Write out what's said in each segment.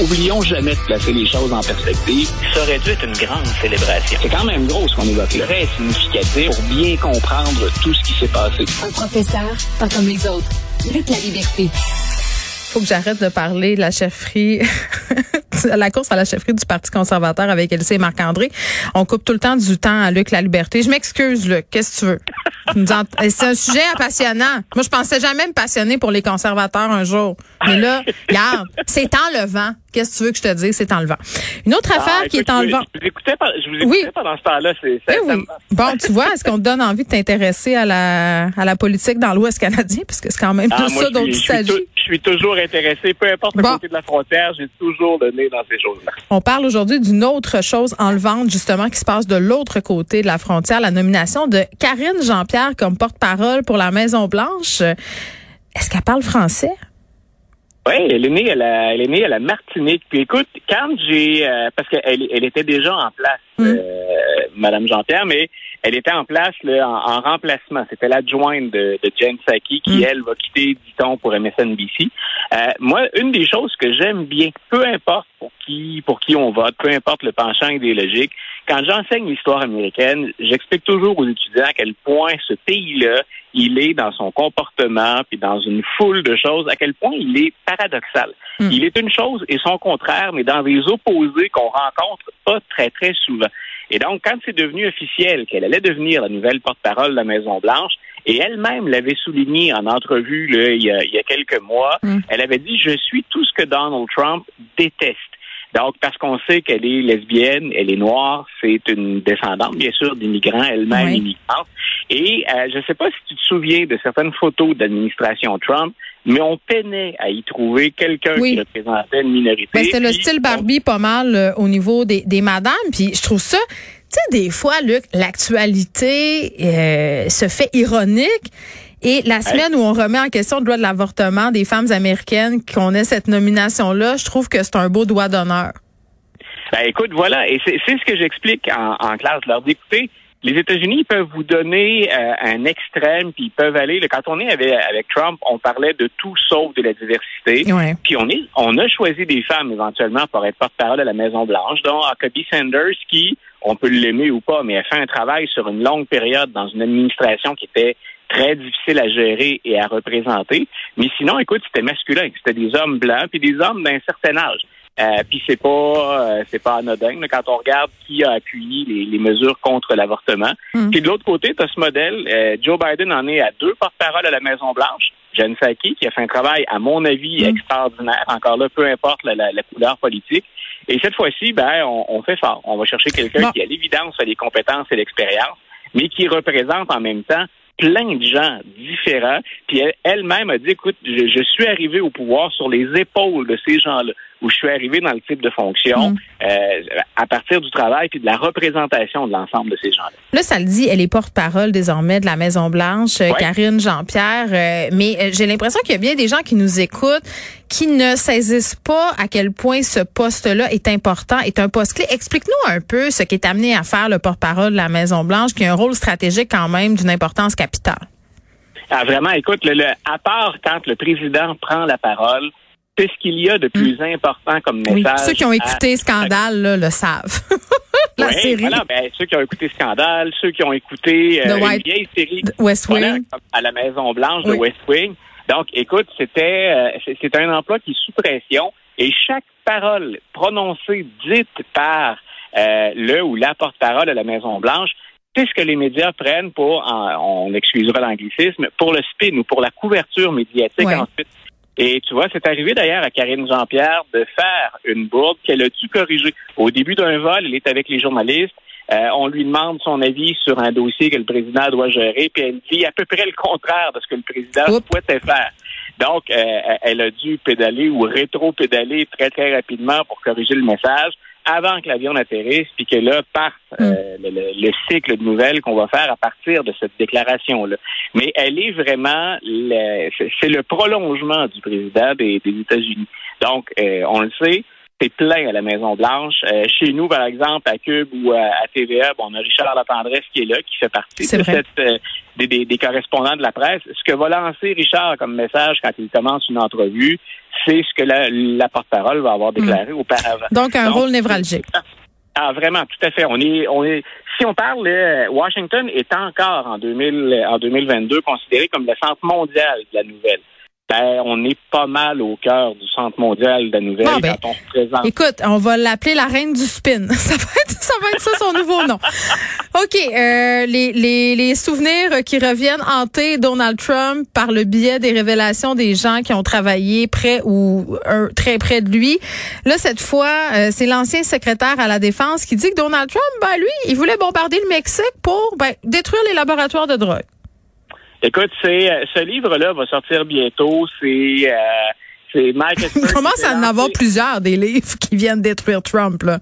Oublions jamais de placer les choses en perspective. Ça aurait dû être une grande célébration. C'est quand même gros ce qu'on évoque là. Très significatif pour bien comprendre tout ce qui s'est passé. Un professeur, pas comme les autres. Lutte la liberté. Faut que j'arrête de parler de la chefferie, la course à la chefferie du Parti conservateur avec Elsie et Marc-André. On coupe tout le temps du temps à Luc La Liberté. Je m'excuse, Luc. Qu'est-ce que tu veux? C'est un sujet passionnant. Moi, je pensais jamais me passionner pour les conservateurs un jour. Mais là, regarde, c'est enlevant. Qu'est-ce que tu veux que je te dise? C'est enlevant. Une autre Ah, affaire qui est enlevant. Je vous écoutais, pas- je vous écoutais Oui. pendant ce temps-là. C'est, Eh c'est- oui. Bon, tu vois, est-ce qu'on te donne envie de t'intéresser à la, à la politique dans l'Ouest canadien? Parce que c'est quand même Ah, moi, ça dont il s'agit. Je suis toujours intéressé, peu importe le Bon. côté de la frontière, j'ai toujours le nez dans ces choses-là. On parle aujourd'hui d'une autre chose enlevante, justement, qui se passe de l'autre côté de la frontière, la nomination de Karine Jean-Pierre comme porte-parole pour la Maison-Blanche. Est-ce qu'elle parle français? Oui, elle est née à la, elle est née à la Martinique. Puis écoute, quand j'ai, euh, parce qu'elle elle était déjà en place, Mm. euh, Madame Jean-Pierre, mais elle était en place là, en, en remplacement. C'était l'adjointe de, de Jen Psaki qui, Mm. elle, va quitter, dit-on, pour MSNBC. Euh, moi, une des choses que j'aime bien, peu importe pour qui, pour qui on vote, peu importe le penchant idéologique, quand j'enseigne l'histoire américaine, j'explique toujours aux étudiants à quel point ce pays-là, il est dans son comportement, puis dans une foule de choses, à quel point il est paradoxal. Mm. Il est une chose et son contraire, mais dans des opposés qu'on rencontre pas très, très souvent. Et donc, quand c'est devenu officiel qu'elle allait devenir la nouvelle porte-parole de la Maison-Blanche, et elle-même l'avait souligné en entrevue là, il, y a, il y a quelques mois, Mm. elle avait dit, je suis tout ce que Donald Trump déteste. Donc, parce qu'on sait qu'elle est lesbienne, elle est noire, c'est une descendante, bien sûr, d'immigrants, elle-même Oui. immigrante. Et euh, je ne sais pas si tu te souviens de certaines photos d'administration Trump, mais on peinait à y trouver quelqu'un Oui. qui représentait une minorité. Ben, c'était le style Barbie pas mal euh, au niveau des, des madames. Puis je trouve ça, tu sais, des fois, Luc, l'actualité euh, se fait ironique. Et la semaine où on remet en question le droit de l'avortement des femmes américaines, qu'on ait cette nomination-là, je trouve que c'est un beau doigt d'honneur. Ben écoute, voilà, et c'est ce que j'explique en, en classe. Leur dis, écoutez, les États-Unis peuvent vous donner euh, un extrême, puis ils peuvent aller. quand on est avec, avec Trump, on parlait de tout sauf de la diversité. Ouais. Puis on est, on a choisi des femmes éventuellement pour être porte-parole à la Maison Blanche, dont Huckabee Sanders, qui, on peut l'aimer ou pas, mais a fait un travail sur une longue période dans une administration qui était très difficile à gérer et à représenter. Mais sinon, écoute, c'était masculin, c'était des hommes blancs puis des hommes d'un certain âge. Euh, puis c'est pas euh, c'est pas anodin là, quand on regarde qui a appuyé les, les mesures contre l'avortement. Mm. Puis de l'autre côté, tu as ce modèle. euh, Joe Biden en est à deux porte-paroles à la Maison Blanche. Jen Psaki, qui a fait un travail, à mon avis, Mm. extraordinaire. Encore là, peu importe la, la- la couleur politique. Et cette fois-ci, ben, on, on fait fort. On va chercher quelqu'un Bon. qui, à l'évidence, a les compétences et l'expérience, mais qui représente en même temps plein de gens différents. Puis elle- elle-même a dit, écoute, je, je suis arrivé au pouvoir sur les épaules de ces gens-là, où je suis arrivé dans le type de fonction Mm. euh, à partir du travail puis de la représentation de l'ensemble de ces gens-là. Là, ça le dit, elle est porte-parole désormais de la Maison-Blanche, euh, Ouais. Karine Jean-Pierre. euh, mais euh, j'ai l'impression qu'il y a bien des gens qui nous écoutent qui ne saisissent pas à quel point ce poste-là est important, est un poste clé. Explique-nous un peu ce qui est amené à faire le porte-parole de la Maison-Blanche, qui a un rôle stratégique quand même d'une importance capitale. Ah, vraiment, écoute, le, le- à part quand le président prend la parole, c'est ce qu'il y a de plus important comme Oui. message. Ceux qui ont à- écouté Scandale là, le savent. la Ouais, série Voilà, ben, ceux qui ont écouté Scandale, ceux qui ont écouté euh, The une White- vieille série West Wing. voilà, à la Maison Blanche Oui. de West Wing. Donc, écoute, c'était euh, c'est c'est un emploi qui est sous pression et chaque parole prononcée, dite par euh, le ou la porte-parole de la Maison Blanche, c'est ce que les médias prennent pour, en- on excusera l'anglicisme, pour le spin ou pour la couverture médiatique Ouais. ensuite. Et tu vois, c'est arrivé d'ailleurs à Karine Jean-Pierre de faire une bourde qu'elle a dû corriger. Au début d'un vol, elle est avec les journalistes. Euh, on lui demande son avis sur un dossier que le président doit gérer, puis elle dit à peu près le contraire de ce que le président Oups. souhaitait faire. Donc, euh, elle a dû pédaler ou rétro-pédaler très, très rapidement pour corriger le message avant que l'avion n'atterrisse, puis que là parte euh, le, le- le cycle de nouvelles qu'on va faire à partir de cette déclaration-là. Mais elle est vraiment, le- c'est c'est le prolongement du président des, des États-Unis. Donc, euh, on le sait, c'est plein à la Maison-Blanche. Euh, chez nous, par exemple, à Cube ou à, TVA, bon, on a Richard Latendresse qui est là, qui fait partie de cette, euh, des, des, correspondants de la presse. Ce que va lancer Richard comme message quand il commence une entrevue, c'est ce que la, la porte-parole va avoir déclaré hmm. auparavant. Donc, un rôle névralgique. Ah, vraiment, tout à fait. On est, on est, si on parle, Washington est encore en 2000, en 2022 considéré comme le centre mondial de la nouvelle. Ben, on est pas mal au cœur du centre mondial de la nouvelle ben, quand on. Écoute, on va l'appeler la reine du spin. Ça va être ça, va être ça son nouveau nom. OK, euh, les, les, les souvenirs qui reviennent hanter Donald Trump par le biais des révélations des gens qui ont travaillé près ou très près de lui. Là, cette fois, euh, c'est l'ancien secrétaire à la défense qui dit que Donald Trump, ben lui, il voulait bombarder le Mexique pour ben, détruire les laboratoires de drogue. Écoute, c'est euh, ce livre-là va sortir bientôt. C'est euh, c'est Mike. Comment ça en avoir plusieurs des livres qui viennent détruire Trump là?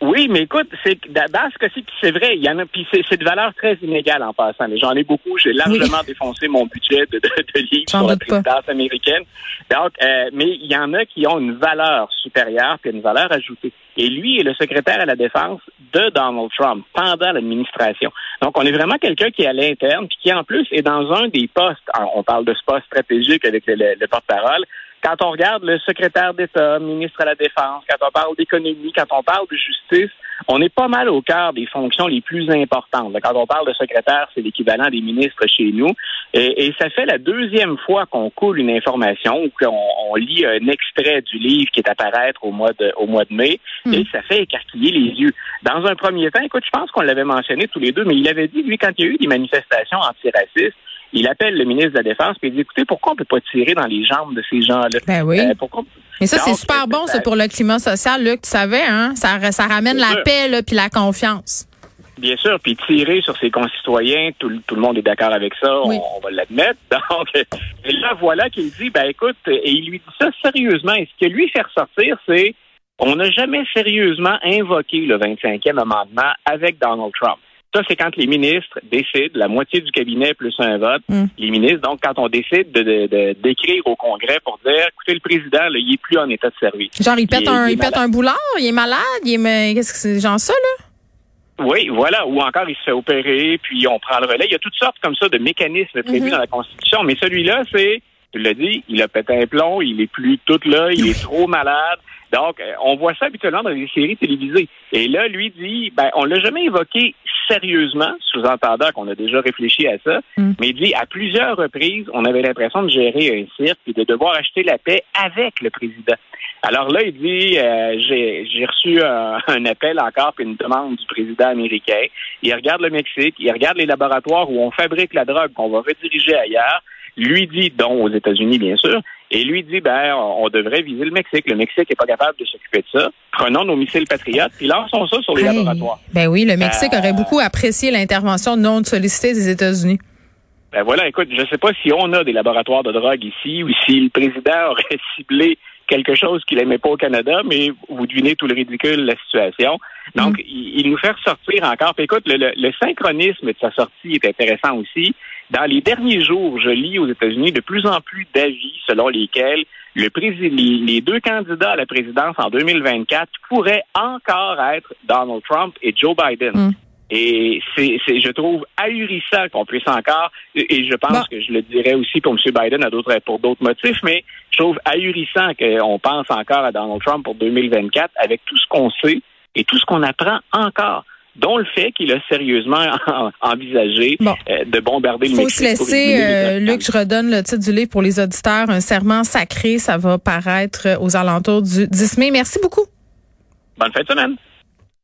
Oui, mais écoute, c'est dans ce cas-ci, c'est vrai, il y en a, puis c'est de valeur très inégale en passant. J'en ai beaucoup, j'ai largement défoncé mon budget de, de, livres sur la présidence américaine. Donc, euh, mais il y en a qui ont une valeur supérieure puis une valeur ajoutée. Et lui est le secrétaire à la défense de Donald Trump pendant l'administration. Donc, on est vraiment quelqu'un qui est à l'interne, puis qui en plus est dans un des postes. On parle de ce poste stratégique avec le porte-parole quand on regarde le secrétaire d'État, ministre à la Défense, quand on parle d'économie, quand on parle de justice, on est pas mal au cœur des fonctions les plus importantes. Quand on parle de secrétaire, c'est l'équivalent des ministres chez nous. Et, ça fait la deuxième fois qu'on coule une information ou qu'on lit un extrait du livre qui est à paraître au mois de, au mois de mai. Hmm. Et ça fait écarquiller les yeux. Dans un premier temps, écoute, je pense qu'on l'avait mentionné tous les deux, mais il avait dit, lui, quand il y a eu des manifestations antiracistes, il appelle le ministre de la Défense et il dit écoutez, pourquoi on peut pas tirer dans les jambes de ces gens-là? Ben oui. Euh, Mais ça, c'est super bon, ça, pour le climat social, Luc, tu savais, hein? Ça, ça ramène la paix, là, puis la confiance. Bien sûr, puis tirer sur ses concitoyens, tout, le monde est d'accord avec ça, on, va l'admettre. Donc, et là, voilà qu'il dit, ben écoute, et il lui dit ça sérieusement. Et ce que lui fait ressortir, c'est, on n'a jamais sérieusement invoqué le 25e amendement avec Donald Trump. Ça, c'est quand les ministres décident, la moitié du cabinet plus un vote, hmm. les ministres, donc quand on décide de, d'écrire au Congrès pour dire, écoutez, le président, là, il est plus en état de service. Genre, il pète, un, il, pète un boulard, il est malade, il est, qu'est-ce que c'est, genre ça, là? Oui, voilà. Ou encore, il se fait opérer, puis on prend le relais. Il y a toutes sortes comme ça de mécanismes prévus mhm. dans la Constitution, mais celui-là, c'est, tu l'as dit, il a pété un plomb, il est plus tout là, il est trop malade. Donc, euh, on voit ça habituellement dans les séries télévisées. Et là, lui dit, ben, on l'a jamais évoqué sérieusement, sous-entendant qu'on a déjà réfléchi à ça, mm. mais il dit, à plusieurs reprises, on avait l'impression de gérer un cirque et de devoir acheter la paix avec le président. Alors là, il dit, euh, j'ai reçu un, un, appel encore puis une demande du président américain. Il regarde le Mexique, il regarde les laboratoires où on fabrique la drogue qu'on va rediriger ailleurs lui dit, dont aux États-Unis, bien sûr, et lui dit, ben, on devrait viser le Mexique. Le Mexique n'est pas capable de s'occuper de ça. Prenons nos missiles patriotes, puis lançons ça sur les laboratoires. Ben oui, le Mexique euh, aurait beaucoup apprécié l'intervention non sollicitée des États-Unis. Ben voilà, écoute, je ne sais pas si on a des laboratoires de drogue ici ou si le président aurait ciblé quelque chose qu'il n'aimait pas au Canada, mais vous devinez tout le ridicule de la situation. Donc, mm. il, nous fait ressortir encore. Puis écoute, le, synchronisme de sa sortie est intéressant aussi. Dans les derniers jours, je lis aux États-Unis de plus en plus d'avis selon lesquels le les, deux candidats à la présidence en 2024 pourraient encore être Donald Trump et Joe Biden. Mm. Et c'est, je trouve, ahurissant qu'on puisse encore, et je pense que je le dirais aussi pour M. Biden à d'autres, pour d'autres motifs, mais je trouve ahurissant qu'on pense encore à Donald Trump pour 2024 avec tout ce qu'on sait et tout ce qu'on apprend encore dont le fait qu'il a sérieusement envisagé euh, de bombarder le Mexique. Il faut se laisser, euh, Luc, je redonne le titre du livre pour les auditeurs, Un serment sacré, ça va paraître aux alentours du 10 mai. Merci beaucoup. Bonne fin de semaine.